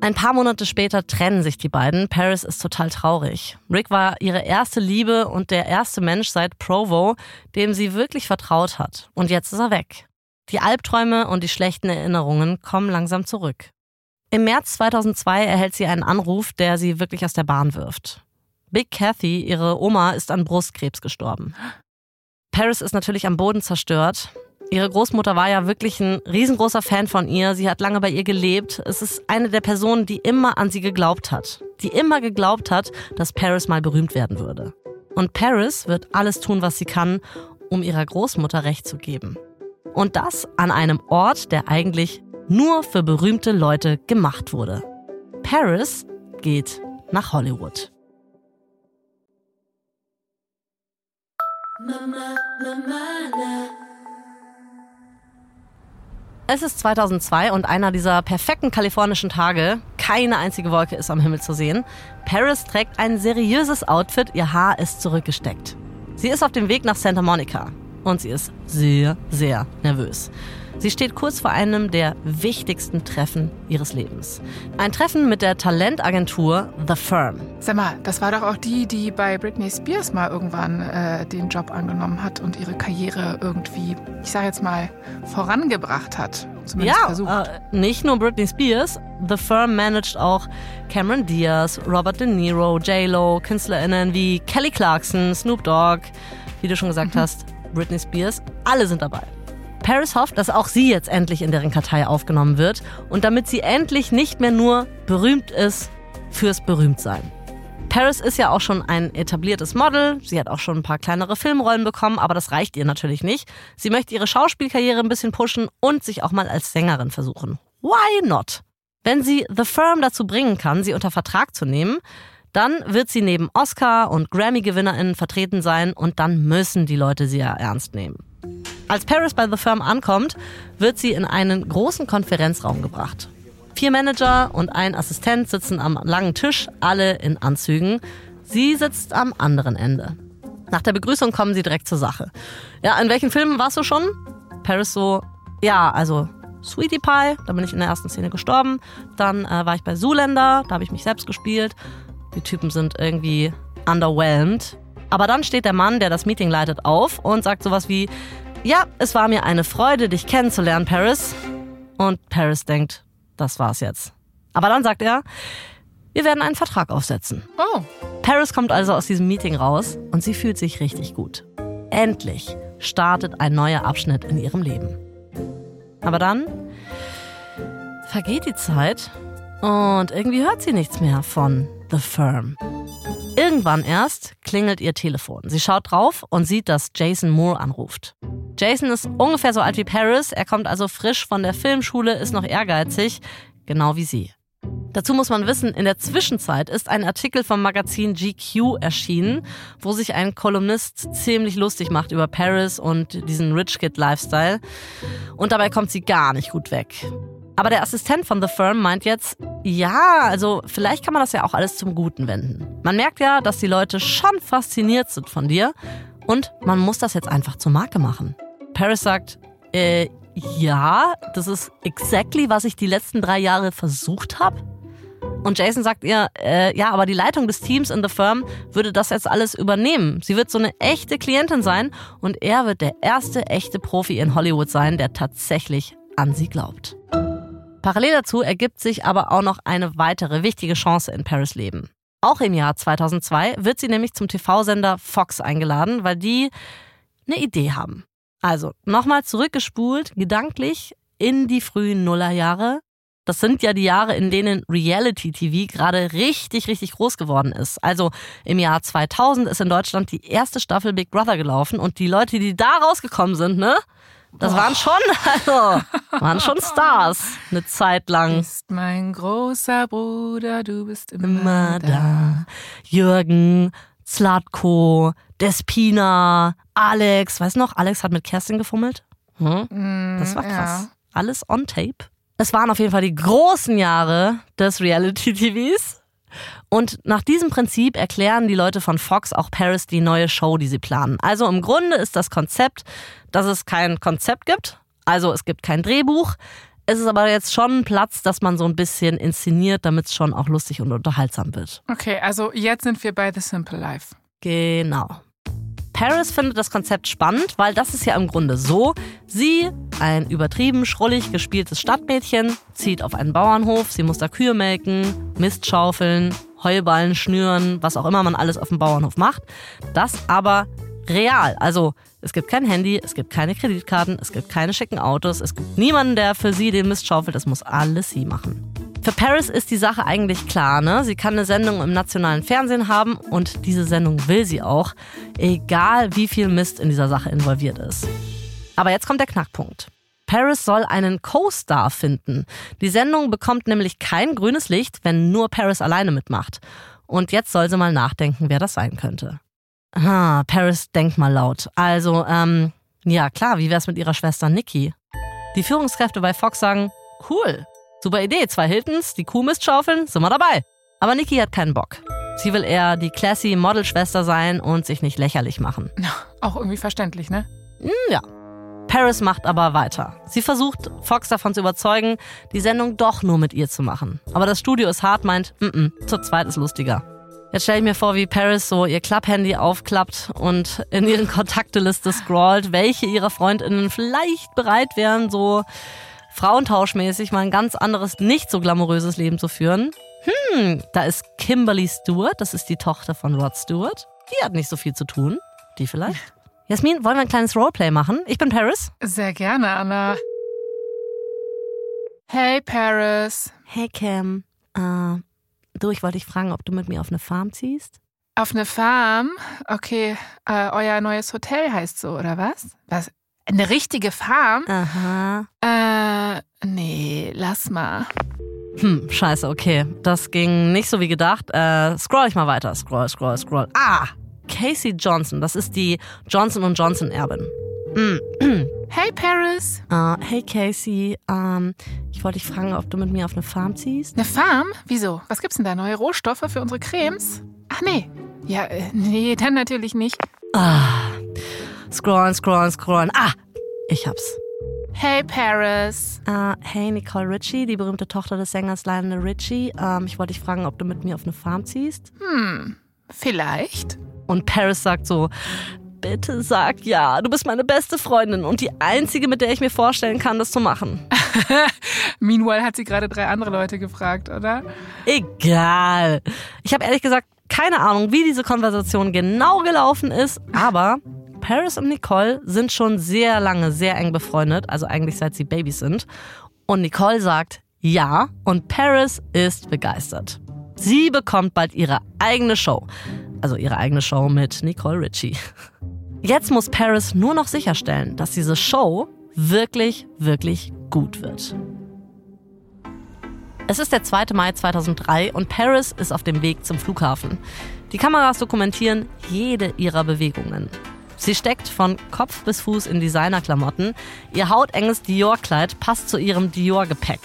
Ein paar Monate später trennen sich die beiden. Paris ist total traurig. Rick war ihre erste Liebe und der erste Mensch seit Provo, dem sie wirklich vertraut hat. Und jetzt ist er weg. Die Albträume und die schlechten Erinnerungen kommen langsam zurück. Im März 2002 erhält sie einen Anruf, der sie wirklich aus der Bahn wirft. Big Kathy, ihre Oma, ist an Brustkrebs gestorben. Paris ist natürlich am Boden zerstört. Ihre Großmutter war ja wirklich ein riesengroßer Fan von ihr. Sie hat lange bei ihr gelebt. Es ist eine der Personen, die immer an sie geglaubt hat. Die immer geglaubt hat, dass Paris mal berühmt werden würde. Und Paris wird alles tun, was sie kann, um ihrer Großmutter Recht zu geben. Und das an einem Ort, der eigentlich nur für berühmte Leute gemacht wurde. Paris geht nach Hollywood. Mama, Mama, Es ist 2002 und einer dieser perfekten kalifornischen Tage. Keine einzige Wolke ist am Himmel zu sehen. Paris trägt ein seriöses Outfit, ihr Haar ist zurückgesteckt. Sie ist auf dem Weg nach Santa Monica und sie ist sehr, sehr nervös. Sie steht kurz vor einem der wichtigsten Treffen ihres Lebens. Ein Treffen mit der Talentagentur The Firm. Sag mal, das war doch auch die, die bei Britney Spears mal irgendwann äh, den Job angenommen hat und ihre Karriere irgendwie, ich sag jetzt mal, vorangebracht hat. Zumindest ja, versucht. Äh, nicht nur Britney Spears. The Firm managt auch Cameron Diaz, Robert De Niro, J-Lo, KünstlerInnen wie Kelly Clarkson, Snoop Dogg, wie du schon gesagt mhm. hast, Britney Spears. Alle sind dabei. Paris hofft, dass auch sie jetzt endlich in deren Kartei aufgenommen wird und damit sie endlich nicht mehr nur berühmt ist fürs Berühmtsein. Paris ist ja auch schon ein etabliertes Model. Sie hat auch schon ein paar kleinere Filmrollen bekommen, aber das reicht ihr natürlich nicht. Sie möchte ihre Schauspielkarriere ein bisschen pushen und sich auch mal als Sängerin versuchen. Why not? Wenn sie The Firm dazu bringen kann, sie unter Vertrag zu nehmen, dann wird sie neben Oscar- und Grammy-GewinnerInnen vertreten sein und dann müssen die Leute sie ja ernst nehmen. Als Paris bei The Firm ankommt, wird sie in einen großen Konferenzraum gebracht. Vier Manager und ein Assistent sitzen am langen Tisch, alle in Anzügen. Sie sitzt am anderen Ende. Nach der Begrüßung kommen sie direkt zur Sache. Ja, in welchen Filmen warst du schon? Paris so, ja, also Sweetie Pie, da bin ich in der ersten Szene gestorben. Dann äh, war ich bei Zoolander, da habe ich mich selbst gespielt. Die Typen sind irgendwie underwhelmed. Aber dann steht der Mann, der das Meeting leitet, auf und sagt sowas wie, ja, es war mir eine Freude, dich kennenzulernen, Paris. Und Paris denkt, das war's jetzt. Aber dann sagt er, wir werden einen Vertrag aufsetzen. Oh. Paris kommt also aus diesem Meeting raus und sie fühlt sich richtig gut. Endlich startet ein neuer Abschnitt in ihrem Leben. Aber dann vergeht die Zeit und irgendwie hört sie nichts mehr von The Firm. Irgendwann erst klingelt ihr Telefon. Sie schaut drauf und sieht, dass Jason Moore anruft. Jason ist ungefähr so alt wie Paris. Er kommt also frisch von der Filmschule, ist noch ehrgeizig, genau wie sie. Dazu muss man wissen, in der Zwischenzeit ist ein Artikel vom Magazin GQ erschienen, wo sich ein Kolumnist ziemlich lustig macht über Paris und diesen Rich Kid Lifestyle. Und dabei kommt sie gar nicht gut weg. Aber der Assistent von The Firm meint jetzt, ja, also vielleicht kann man das ja auch alles zum Guten wenden. Man merkt ja, dass die Leute schon fasziniert sind von dir und man muss das jetzt einfach zur Marke machen. Paris sagt, äh, ja, das ist exactly, was ich die letzten drei Jahre versucht habe. Und Jason sagt ihr, äh, ja, aber die Leitung des Teams in The Firm würde das jetzt alles übernehmen. Sie wird so eine echte Klientin sein und er wird der erste echte Profi in Hollywood sein, der tatsächlich an sie glaubt. Parallel dazu ergibt sich aber auch noch eine weitere wichtige Chance in Paris Leben. Auch im Jahr 2002 wird sie nämlich zum TV-Sender Fox eingeladen, weil die eine Idee haben. Also nochmal zurückgespult, gedanklich in die frühen Nullerjahre. Das sind ja die Jahre, in denen Reality TV gerade richtig, richtig groß geworden ist. Also im Jahr 2000 ist in Deutschland die erste Staffel Big Brother gelaufen und die Leute, die da rausgekommen sind, ne? Das waren schon, also, waren schon Stars eine Zeit lang. Du bist mein großer Bruder, du bist immer, immer da. Jürgen, Zlatko, Despina, Alex. Weißt du noch, Alex hat mit Kerstin gefummelt? Hm? Mm, das war krass. Ja. Alles on tape. Es waren auf jeden Fall die großen Jahre des Reality-TVs. Und nach diesem Prinzip erklären die Leute von Fox auch Paris die neue Show, die sie planen. Also im Grunde ist das Konzept, dass es kein Konzept gibt. Also es gibt kein Drehbuch. Es ist aber jetzt schon ein Platz, dass man so ein bisschen inszeniert, damit es schon auch lustig und unterhaltsam wird. Okay, also jetzt sind wir bei The Simple Life. Genau. Paris findet das Konzept spannend, weil das ist ja im Grunde so. Sie, ein übertrieben schrullig gespieltes Stadtmädchen, zieht auf einen Bauernhof, sie muss da Kühe melken, Mist schaufeln, Heuballen schnüren, was auch immer man alles auf dem Bauernhof macht. Das aber real. Also es gibt kein Handy, es gibt keine Kreditkarten, es gibt keine schicken Autos, es gibt niemanden, der für sie den Mist schaufelt. Das muss alles sie machen. Für Paris ist die Sache eigentlich klar. Ne? Sie kann eine Sendung im nationalen Fernsehen haben und diese Sendung will sie auch, egal wie viel Mist in dieser Sache involviert ist. Aber jetzt kommt der Knackpunkt. Paris soll einen Co-Star finden. Die Sendung bekommt nämlich kein grünes Licht, wenn nur Paris alleine mitmacht. Und jetzt soll sie mal nachdenken, wer das sein könnte. Ah, Paris denkt mal laut. Also, ähm, ja klar, wie wär's mit ihrer Schwester Nikki? Die Führungskräfte bei Fox sagen, cool, super Idee, zwei Hiltons, die Kuhmist schaufeln, sind wir dabei. Aber Nikki hat keinen Bock. Sie will eher die classy Modelschwester sein und sich nicht lächerlich machen. Auch irgendwie verständlich, ne? Hm, ja. Paris macht aber weiter. Sie versucht, Fox davon zu überzeugen, die Sendung doch nur mit ihr zu machen. Aber das Studio ist hart, meint, mm -mm, zu zweit ist lustiger. Jetzt stelle ich mir vor, wie Paris so ihr Klapphandy aufklappt und in ihren Kontakteliste scrollt, welche ihrer Freundinnen vielleicht bereit wären, so frauentauschmäßig mal ein ganz anderes, nicht so glamouröses Leben zu führen. Hm, da ist Kimberly Stewart, das ist die Tochter von Rod Stewart. Die hat nicht so viel zu tun. Die vielleicht? Jasmin, wollen wir ein kleines Roleplay machen? Ich bin Paris. Sehr gerne, Anna. Hey, Paris. Hey, Kim. Äh, du, ich wollte dich fragen, ob du mit mir auf eine Farm ziehst? Auf eine Farm? Okay, äh, euer neues Hotel heißt so, oder was? Was? Eine richtige Farm? Aha. Äh, nee, lass mal. Hm, scheiße, okay. Das ging nicht so wie gedacht. Äh, scroll ich mal weiter. Scroll, scroll, scroll. Ah! Casey Johnson, das ist die Johnson Johnson Erbin. Mm. Hey Paris. Uh, hey Casey, um, ich wollte dich fragen, ob du mit mir auf eine Farm ziehst. Eine Farm? Wieso? Was gibt's denn da? Neue Rohstoffe für unsere Cremes? Ach nee. Ja, äh, nee, dann natürlich nicht. Ah. Scrollen, scrollen, scrollen. Ah, ich hab's. Hey Paris. Uh, hey Nicole Richie, die berühmte Tochter des Sängers Lionel Richie. Um, ich wollte dich fragen, ob du mit mir auf eine Farm ziehst. Hm, vielleicht. Und Paris sagt so, bitte sag ja, du bist meine beste Freundin und die einzige, mit der ich mir vorstellen kann, das zu machen. Meanwhile hat sie gerade drei andere Leute gefragt, oder? Egal. Ich habe ehrlich gesagt keine Ahnung, wie diese Konversation genau gelaufen ist, aber Paris und Nicole sind schon sehr lange sehr eng befreundet, also eigentlich seit sie Babys sind. Und Nicole sagt ja und Paris ist begeistert. Sie bekommt bald ihre eigene Show also ihre eigene Show mit Nicole Ritchie. Jetzt muss Paris nur noch sicherstellen, dass diese Show wirklich, wirklich gut wird. Es ist der 2. Mai 2003 und Paris ist auf dem Weg zum Flughafen. Die Kameras dokumentieren jede ihrer Bewegungen. Sie steckt von Kopf bis Fuß in Designerklamotten. Ihr hautenges Dior-Kleid passt zu ihrem Dior-Gepäck.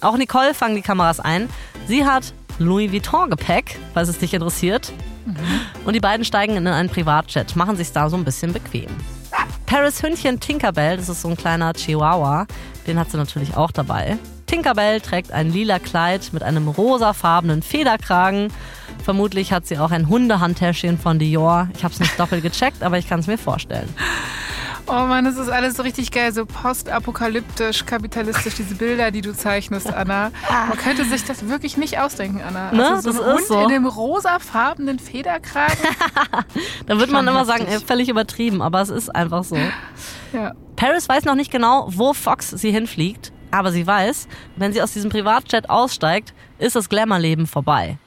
Auch Nicole fangen die Kameras ein. Sie hat Louis Vuitton-Gepäck, falls es dich interessiert. Mhm. Und die beiden steigen in einen Privatjet, machen sich da so ein bisschen bequem. Paris Hündchen Tinkerbell, das ist so ein kleiner Chihuahua, den hat sie natürlich auch dabei. Tinkerbell trägt ein lila Kleid mit einem rosafarbenen Federkragen. Vermutlich hat sie auch ein Hundehandtäschchen von Dior. Ich habe es nicht doppelt gecheckt, aber ich kann es mir vorstellen. Oh Mann, das ist alles so richtig geil, so postapokalyptisch, kapitalistisch, diese Bilder, die du zeichnest, Anna. Man könnte sich das wirklich nicht ausdenken, Anna. Ne? Also so das ein ist Hund so. in dem rosafarbenen Federkragen. da würde man immer sagen, völlig übertrieben, aber es ist einfach so. Ja. Paris weiß noch nicht genau, wo Fox sie hinfliegt, aber sie weiß, wenn sie aus diesem Privatjet aussteigt, ist das Glamour-Leben vorbei.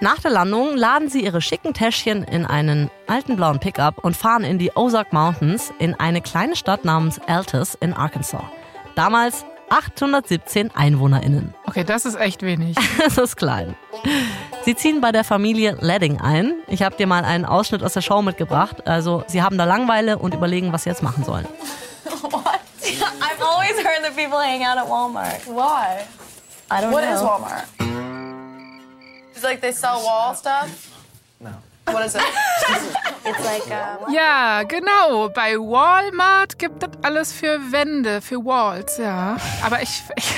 Nach der Landung laden sie ihre schicken Täschchen in einen alten blauen Pickup und fahren in die Ozark Mountains in eine kleine Stadt namens Altus in Arkansas. Damals 817 EinwohnerInnen. Okay, das ist echt wenig. das ist klein. Sie ziehen bei der Familie Ledding ein. Ich habe dir mal einen Ausschnitt aus der Show mitgebracht. Also, sie haben da Langeweile und überlegen, was sie jetzt machen sollen. What? That people hang out at Walmart. Why? I don't What know. is Walmart? It's like they sell wall stuff? No. What is it? It's like uh, Ja, genau. Bei Walmart gibt es alles für Wände, für Walls, ja. Aber ich, ich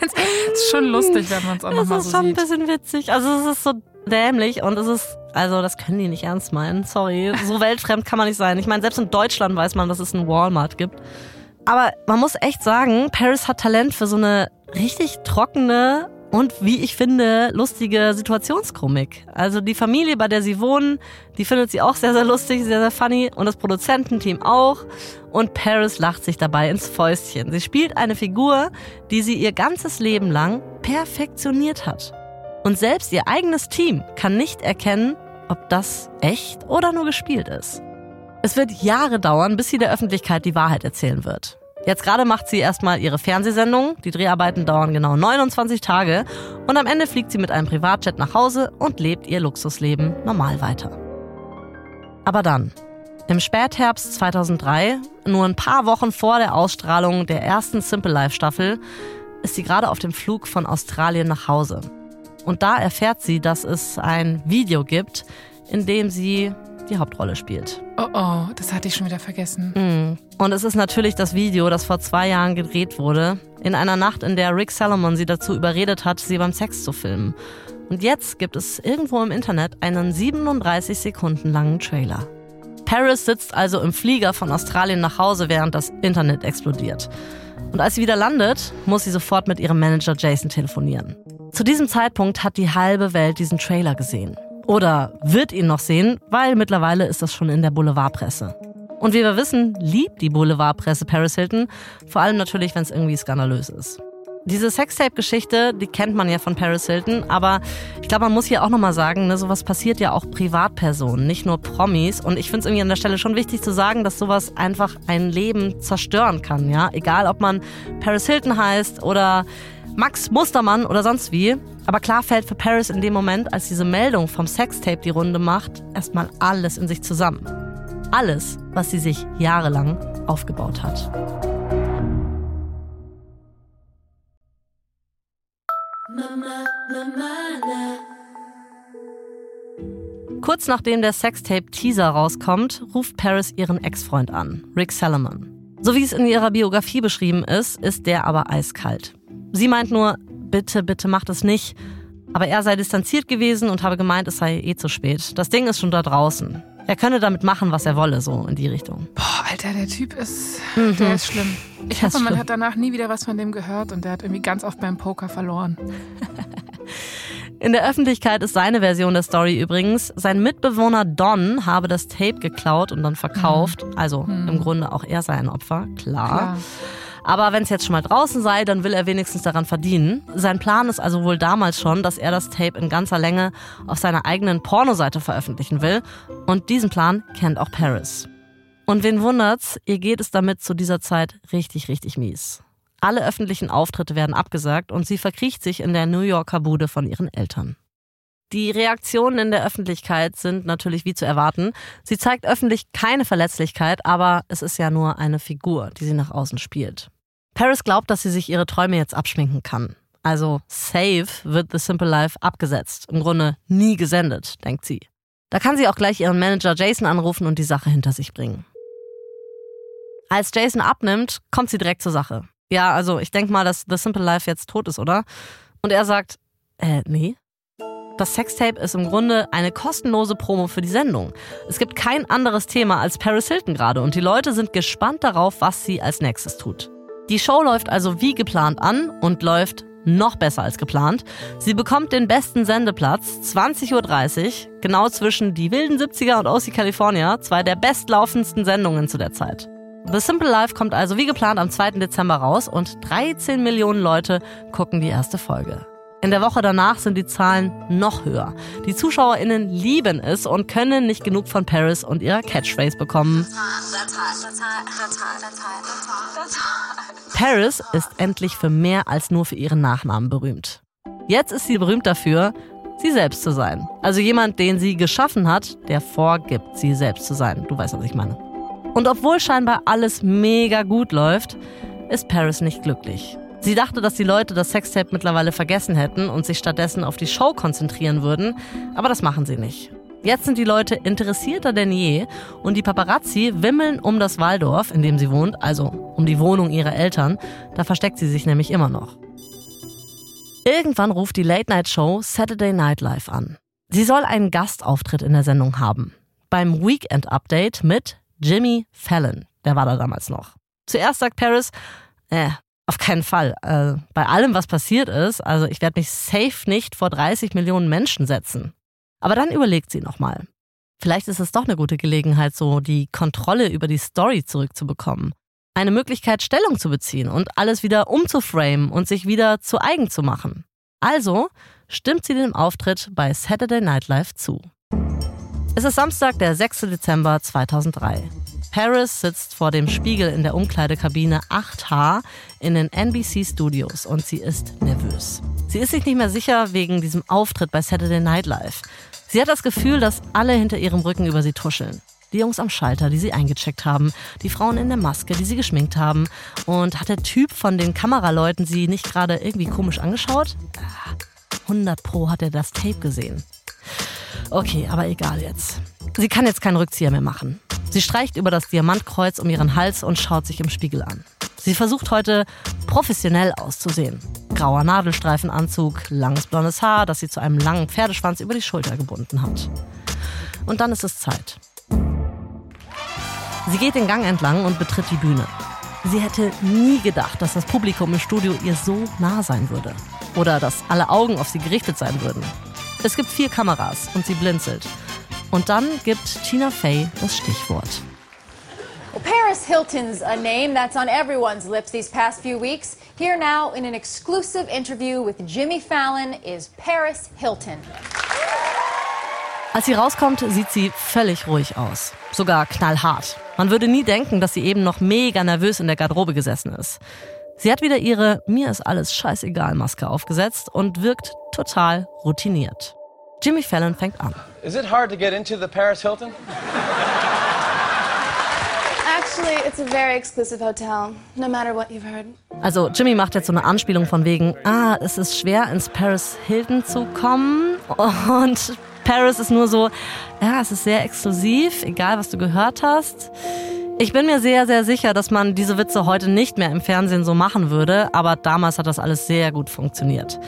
es ist schon lustig, wenn man es auch nochmal so Das ist schon sieht. ein bisschen witzig. Also es ist so dämlich und es ist, also das können die nicht ernst meinen. Sorry, so weltfremd kann man nicht sein. Ich meine, selbst in Deutschland weiß man, dass es einen Walmart gibt. Aber man muss echt sagen, Paris hat Talent für so eine richtig trockene und wie ich finde, lustige Situationskomik. Also die Familie, bei der sie wohnen, die findet sie auch sehr, sehr lustig, sehr, sehr funny und das Produzententeam auch. Und Paris lacht sich dabei ins Fäustchen. Sie spielt eine Figur, die sie ihr ganzes Leben lang perfektioniert hat. Und selbst ihr eigenes Team kann nicht erkennen, ob das echt oder nur gespielt ist. Es wird Jahre dauern, bis sie der Öffentlichkeit die Wahrheit erzählen wird. Jetzt gerade macht sie erstmal ihre Fernsehsendung. Die Dreharbeiten dauern genau 29 Tage. Und am Ende fliegt sie mit einem Privatjet nach Hause und lebt ihr Luxusleben normal weiter. Aber dann, Im Spätherbst 2003, nur ein paar Wochen vor der Ausstrahlung der ersten Simple Life Staffel, ist sie gerade auf dem Flug von Australien nach Hause. Und da erfährt sie, dass es ein Video gibt, in dem sie die Hauptrolle spielt. Oh oh, das hatte ich schon wieder vergessen. Mhm. Und es ist natürlich das Video, das vor zwei Jahren gedreht wurde, in einer Nacht, in der Rick Salomon sie dazu überredet hat, sie beim Sex zu filmen. Und jetzt gibt es irgendwo im Internet einen 37 Sekunden langen Trailer. Paris sitzt also im Flieger von Australien nach Hause, während das Internet explodiert. Und als sie wieder landet, muss sie sofort mit ihrem Manager Jason telefonieren. Zu diesem Zeitpunkt hat die halbe Welt diesen Trailer gesehen. Oder wird ihn noch sehen, weil mittlerweile ist das schon in der Boulevardpresse. Und wie wir wissen, liebt die Boulevardpresse Paris Hilton, vor allem natürlich, wenn es irgendwie skandalös ist. Diese Sextape-Geschichte, die kennt man ja von Paris Hilton, aber ich glaube, man muss hier auch nochmal sagen, ne, sowas passiert ja auch Privatpersonen, nicht nur Promis. Und ich finde es irgendwie an der Stelle schon wichtig zu sagen, dass sowas einfach ein Leben zerstören kann, ja. Egal, ob man Paris Hilton heißt oder Max Mustermann oder sonst wie. Aber klar fällt für Paris in dem Moment, als diese Meldung vom Sextape die Runde macht, erstmal alles in sich zusammen. Alles, was sie sich jahrelang aufgebaut hat. Kurz nachdem der Sextape-Teaser rauskommt, ruft Paris ihren Ex-Freund an, Rick Salomon. So wie es in ihrer Biografie beschrieben ist, ist der aber eiskalt. Sie meint nur, bitte, bitte macht es nicht. Aber er sei distanziert gewesen und habe gemeint, es sei eh zu spät. Das Ding ist schon da draußen. Er könne damit machen, was er wolle, so in die Richtung. Boah, Alter, der Typ ist, mhm. der ist schlimm. Ich hoffe, man hat danach nie wieder was von dem gehört und der hat irgendwie ganz oft beim Poker verloren. In der Öffentlichkeit ist seine Version der Story übrigens, sein Mitbewohner Don habe das Tape geklaut und dann verkauft. Mhm. Also mhm. im Grunde auch er sei ein Opfer, klar. klar. Aber wenn es jetzt schon mal draußen sei, dann will er wenigstens daran verdienen. Sein Plan ist also wohl damals schon, dass er das Tape in ganzer Länge auf seiner eigenen Pornoseite veröffentlichen will. Und diesen Plan kennt auch Paris. Und wen wundert's, ihr geht es damit zu dieser Zeit richtig, richtig mies. Alle öffentlichen Auftritte werden abgesagt und sie verkriecht sich in der New Yorker Bude von ihren Eltern. Die Reaktionen in der Öffentlichkeit sind natürlich wie zu erwarten. Sie zeigt öffentlich keine Verletzlichkeit, aber es ist ja nur eine Figur, die sie nach außen spielt. Paris glaubt, dass sie sich ihre Träume jetzt abschminken kann. Also safe wird The Simple Life abgesetzt. Im Grunde nie gesendet, denkt sie. Da kann sie auch gleich ihren Manager Jason anrufen und die Sache hinter sich bringen. Als Jason abnimmt, kommt sie direkt zur Sache. Ja, also ich denke mal, dass The Simple Life jetzt tot ist, oder? Und er sagt, äh, nee. Das Sextape ist im Grunde eine kostenlose Promo für die Sendung. Es gibt kein anderes Thema als Paris Hilton gerade und die Leute sind gespannt darauf, was sie als nächstes tut. Die Show läuft also wie geplant an und läuft noch besser als geplant. Sie bekommt den besten Sendeplatz, 20.30 Uhr, genau zwischen Die wilden 70er und OC California, zwei der bestlaufendsten Sendungen zu der Zeit. The Simple Life kommt also wie geplant am 2. Dezember raus und 13 Millionen Leute gucken die erste Folge. In der Woche danach sind die Zahlen noch höher. Die ZuschauerInnen lieben es und können nicht genug von Paris und ihrer Catchphrase bekommen. Paris ist endlich für mehr als nur für ihren Nachnamen berühmt. Jetzt ist sie berühmt dafür, sie selbst zu sein. Also jemand, den sie geschaffen hat, der vorgibt, sie selbst zu sein. Du weißt, was ich meine. Und obwohl scheinbar alles mega gut läuft, ist Paris nicht glücklich. Sie dachte, dass die Leute das Sextape mittlerweile vergessen hätten und sich stattdessen auf die Show konzentrieren würden, aber das machen sie nicht. Jetzt sind die Leute interessierter denn je und die Paparazzi wimmeln um das Waldorf, in dem sie wohnt, also um die Wohnung ihrer Eltern. Da versteckt sie sich nämlich immer noch. Irgendwann ruft die Late-Night-Show Saturday Night Live an. Sie soll einen Gastauftritt in der Sendung haben. Beim Weekend-Update mit Jimmy Fallon. Der war da damals noch. Zuerst sagt Paris, äh, auf keinen Fall. Äh, bei allem, was passiert ist, also ich werde mich safe nicht vor 30 Millionen Menschen setzen. Aber dann überlegt sie nochmal. Vielleicht ist es doch eine gute Gelegenheit, so die Kontrolle über die Story zurückzubekommen. Eine Möglichkeit, Stellung zu beziehen und alles wieder umzuframen und sich wieder zu eigen zu machen. Also stimmt sie dem Auftritt bei Saturday Night Live zu. Es ist Samstag, der 6. Dezember 2003. Paris sitzt vor dem Spiegel in der Umkleidekabine 8H in den NBC Studios und sie ist nervös. Sie ist sich nicht mehr sicher wegen diesem Auftritt bei Saturday Night Live. Sie hat das Gefühl, dass alle hinter ihrem Rücken über sie tuscheln. Die Jungs am Schalter, die sie eingecheckt haben, die Frauen in der Maske, die sie geschminkt haben. Und hat der Typ von den Kameraleuten sie nicht gerade irgendwie komisch angeschaut? 100 Pro hat er das Tape gesehen. Okay, aber egal jetzt. Sie kann jetzt keinen Rückzieher mehr machen. Sie streicht über das Diamantkreuz um ihren Hals und schaut sich im Spiegel an. Sie versucht heute professionell auszusehen. Grauer Nadelstreifenanzug, langes blondes Haar, das sie zu einem langen Pferdeschwanz über die Schulter gebunden hat. Und dann ist es Zeit. Sie geht den Gang entlang und betritt die Bühne. Sie hätte nie gedacht, dass das Publikum im Studio ihr so nah sein würde. Oder dass alle Augen auf sie gerichtet sein würden. Es gibt vier Kameras und sie blinzelt. Und dann gibt Tina Fey das Stichwort. Well, Paris Hilton's a name that's on everyone's lips these past few weeks. Here now in an exclusive interview with Jimmy Fallon is Paris Hilton. Als sie rauskommt, sieht sie völlig ruhig aus. Sogar knallhart. Man würde nie denken, dass sie eben noch mega nervös in der Garderobe gesessen ist. Sie hat wieder ihre Mir ist alles scheißegal Maske aufgesetzt und wirkt total routiniert. Jimmy Fallon fängt an. Is it hard to get into the Paris Hilton? It's a very exclusive hotel, no matter what you've heard. Also Jimmy macht jetzt so eine Anspielung von wegen, ah, es ist schwer ins Paris Hilton zu kommen und Paris ist nur so, ja, es ist sehr exklusiv, egal was du gehört hast. Ich bin mir sehr, sehr sicher, dass man diese Witze heute nicht mehr im Fernsehen so machen würde, aber damals hat das alles sehr gut funktioniert.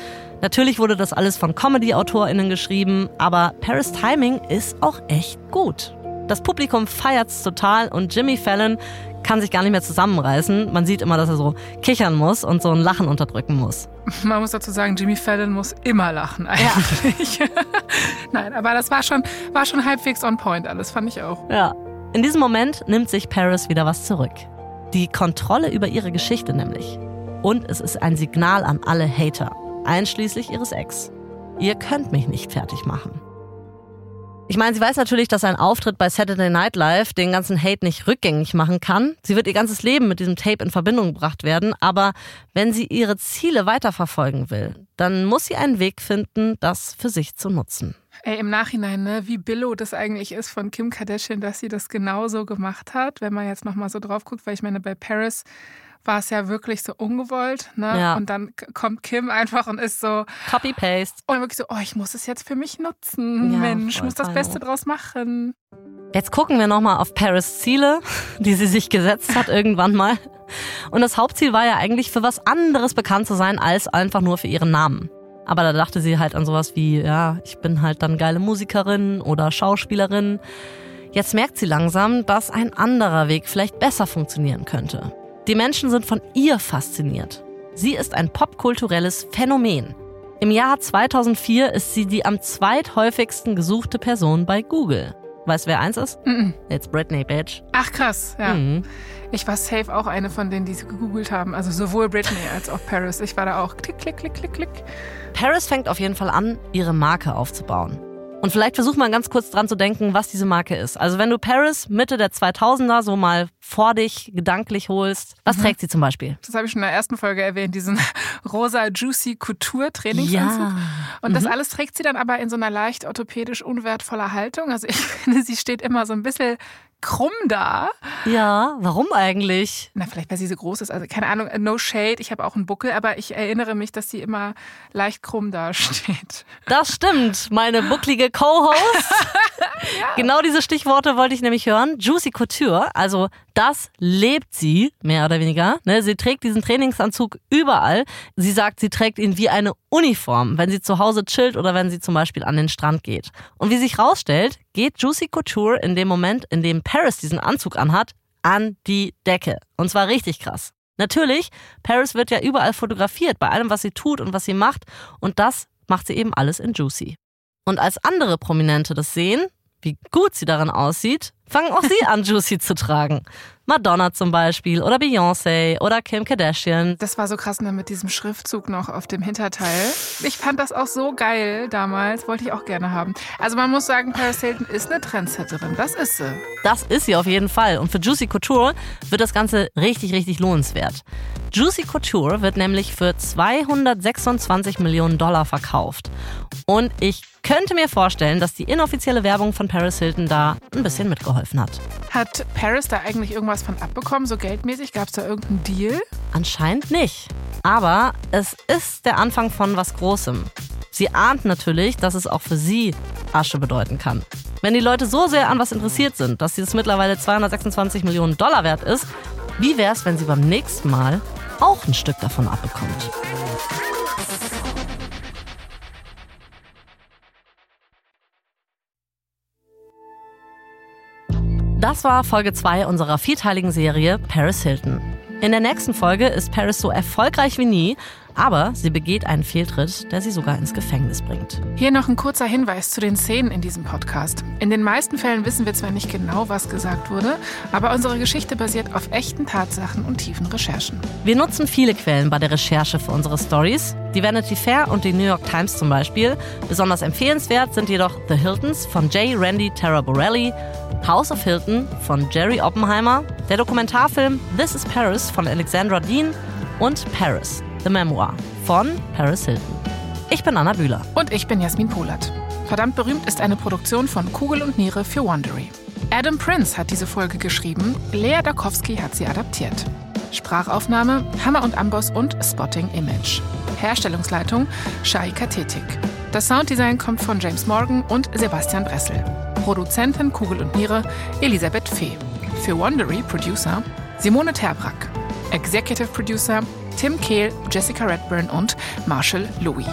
Natürlich wurde das alles von Comedy-AutorInnen geschrieben, aber Paris Timing ist auch echt gut. Das Publikum feiert's total und Jimmy Fallon kann sich gar nicht mehr zusammenreißen. Man sieht immer, dass er so kichern muss und so ein Lachen unterdrücken muss. Man muss dazu sagen, Jimmy Fallon muss immer lachen eigentlich. Ja. Nein, aber das war schon, war schon halbwegs on point alles, fand ich auch. Ja. In diesem Moment nimmt sich Paris wieder was zurück. Die Kontrolle über ihre Geschichte nämlich. Und es ist ein Signal an alle Hater, einschließlich ihres Ex. Ihr könnt mich nicht fertig machen. Ich meine, sie weiß natürlich, dass ein Auftritt bei Saturday Night Live den ganzen Hate nicht rückgängig machen kann. Sie wird ihr ganzes Leben mit diesem Tape in Verbindung gebracht werden. Aber wenn sie ihre Ziele weiterverfolgen will, dann muss sie einen Weg finden, das für sich zu nutzen. Ey, im Nachhinein, ne, wie billow das eigentlich ist von Kim Kardashian, dass sie das genauso gemacht hat, wenn man jetzt nochmal so drauf guckt, weil ich meine, bei Paris war es ja wirklich so ungewollt. Ne? Ja. Und dann kommt Kim einfach und ist so. Copy-Paste. Und wirklich so, oh, ich muss es jetzt für mich nutzen. Ja, Mensch, ich muss das. Beste draus machen. Jetzt gucken wir nochmal auf Paris Ziele, die sie sich gesetzt hat irgendwann mal. Und das Hauptziel war ja eigentlich für was anderes bekannt zu sein, als einfach nur für ihren Namen. Aber da dachte sie halt an sowas wie, ja, ich bin halt dann geile Musikerin oder Schauspielerin. Jetzt merkt sie langsam, dass ein anderer Weg vielleicht besser funktionieren könnte. Die Menschen sind von ihr fasziniert. Sie ist ein popkulturelles Phänomen. Im Jahr 2004 ist sie die am zweithäufigsten gesuchte Person bei Google. Weißt du, wer eins ist? Mhm. It's Britney, bitch. Ach krass, ja. Mhm. Ich war safe auch eine von denen, die sie gegoogelt haben. Also sowohl Britney als auch Paris. Ich war da auch klick, klick, klick, klick, klick. Paris fängt auf jeden Fall an, ihre Marke aufzubauen. Und vielleicht versuch mal ganz kurz dran zu denken, was diese Marke ist. Also wenn du Paris Mitte der 2000er so mal vor dich gedanklich holst, was trägt sie zum Beispiel? Das habe ich schon in der ersten Folge erwähnt, diesen rosa Juicy Couture Trainingsanzug. Ja. Und das alles trägt sie dann aber in so einer leicht orthopädisch unwertvoller Haltung. Also ich finde, sie steht immer so ein bisschen krumm da. Ja, warum eigentlich? Na, vielleicht, weil sie so groß ist. Also keine Ahnung, no shade. Ich habe auch einen Buckel, aber ich erinnere mich, dass sie immer leicht krumm da steht. Das stimmt, meine bucklige Co-Host. Genau diese Stichworte wollte ich nämlich hören. Juicy Couture, also das lebt sie, mehr oder weniger. Ne, sie trägt diesen Trainingsanzug überall. Sie sagt, sie trägt ihn wie eine Uniform, wenn sie zu Hause chillt oder wenn sie zum Beispiel an den Strand geht. Und wie sich rausstellt, geht Juicy Couture in dem Moment, in dem Paris diesen Anzug anhat, an die Decke. Und zwar richtig krass. Natürlich, Paris wird ja überall fotografiert, bei allem, was sie tut und was sie macht. Und das macht sie eben alles in Juicy. Und als andere Prominente das sehen, wie gut sie darin aussieht, fangen auch sie an, Juicy zu tragen. Madonna zum Beispiel oder Beyoncé oder Kim Kardashian. Das war so krass ne, mit diesem Schriftzug noch auf dem Hinterteil. Ich fand das auch so geil damals, wollte ich auch gerne haben. Also man muss sagen, Paris Hilton ist eine Trendsetterin, das ist sie. Das ist sie auf jeden Fall. Und für Juicy Couture wird das Ganze richtig, richtig lohnenswert. Juicy Couture wird nämlich für 226 Millionen Dollar verkauft. Und ich könnte mir vorstellen, dass die inoffizielle Werbung von Paris Hilton da ein bisschen mitgeholfen hat. Hat Paris da eigentlich irgendwas von abbekommen, so geldmäßig? Gab es da irgendeinen Deal? Anscheinend nicht. Aber es ist der Anfang von was Großem. Sie ahnt natürlich, dass es auch für sie Asche bedeuten kann. Wenn die Leute so sehr an was interessiert sind, dass dieses mittlerweile 226 Millionen Dollar wert ist, wie wäre es, wenn sie beim nächsten Mal auch ein Stück davon abbekommt? Das war Folge 2 unserer vierteiligen Serie Paris Hilton. In der nächsten Folge ist Paris so erfolgreich wie nie, aber sie begeht einen Fehltritt, der sie sogar ins Gefängnis bringt. Hier noch ein kurzer Hinweis zu den Szenen in diesem Podcast. In den meisten Fällen wissen wir zwar nicht genau, was gesagt wurde, aber unsere Geschichte basiert auf echten Tatsachen und tiefen Recherchen. Wir nutzen viele Quellen bei der Recherche für unsere Stories. Die Vanity Fair und die New York Times zum Beispiel. Besonders empfehlenswert sind jedoch The Hiltons von J. Randy Borelli, House of Hilton von Jerry Oppenheimer, der Dokumentarfilm This is Paris von Alexandra Dean und Paris, The Memoir von Paris Hilton. Ich bin Anna Bühler. Und ich bin Jasmin Polat. Verdammt berühmt ist eine Produktion von Kugel und Niere für Wondery. Adam Prince hat diese Folge geschrieben, Lea Dakowski hat sie adaptiert. Sprachaufnahme, Hammer und Amboss und Spotting Image. Herstellungsleitung Shai Kathetik. Das Sounddesign kommt von James Morgan und Sebastian Bressel. Produzentin Kugel und Niere Elisabeth Fee. Für Wondery Producer Simone Terbrack. Executive Producer Tim Kehl, Jessica Redburn und Marshall Louis.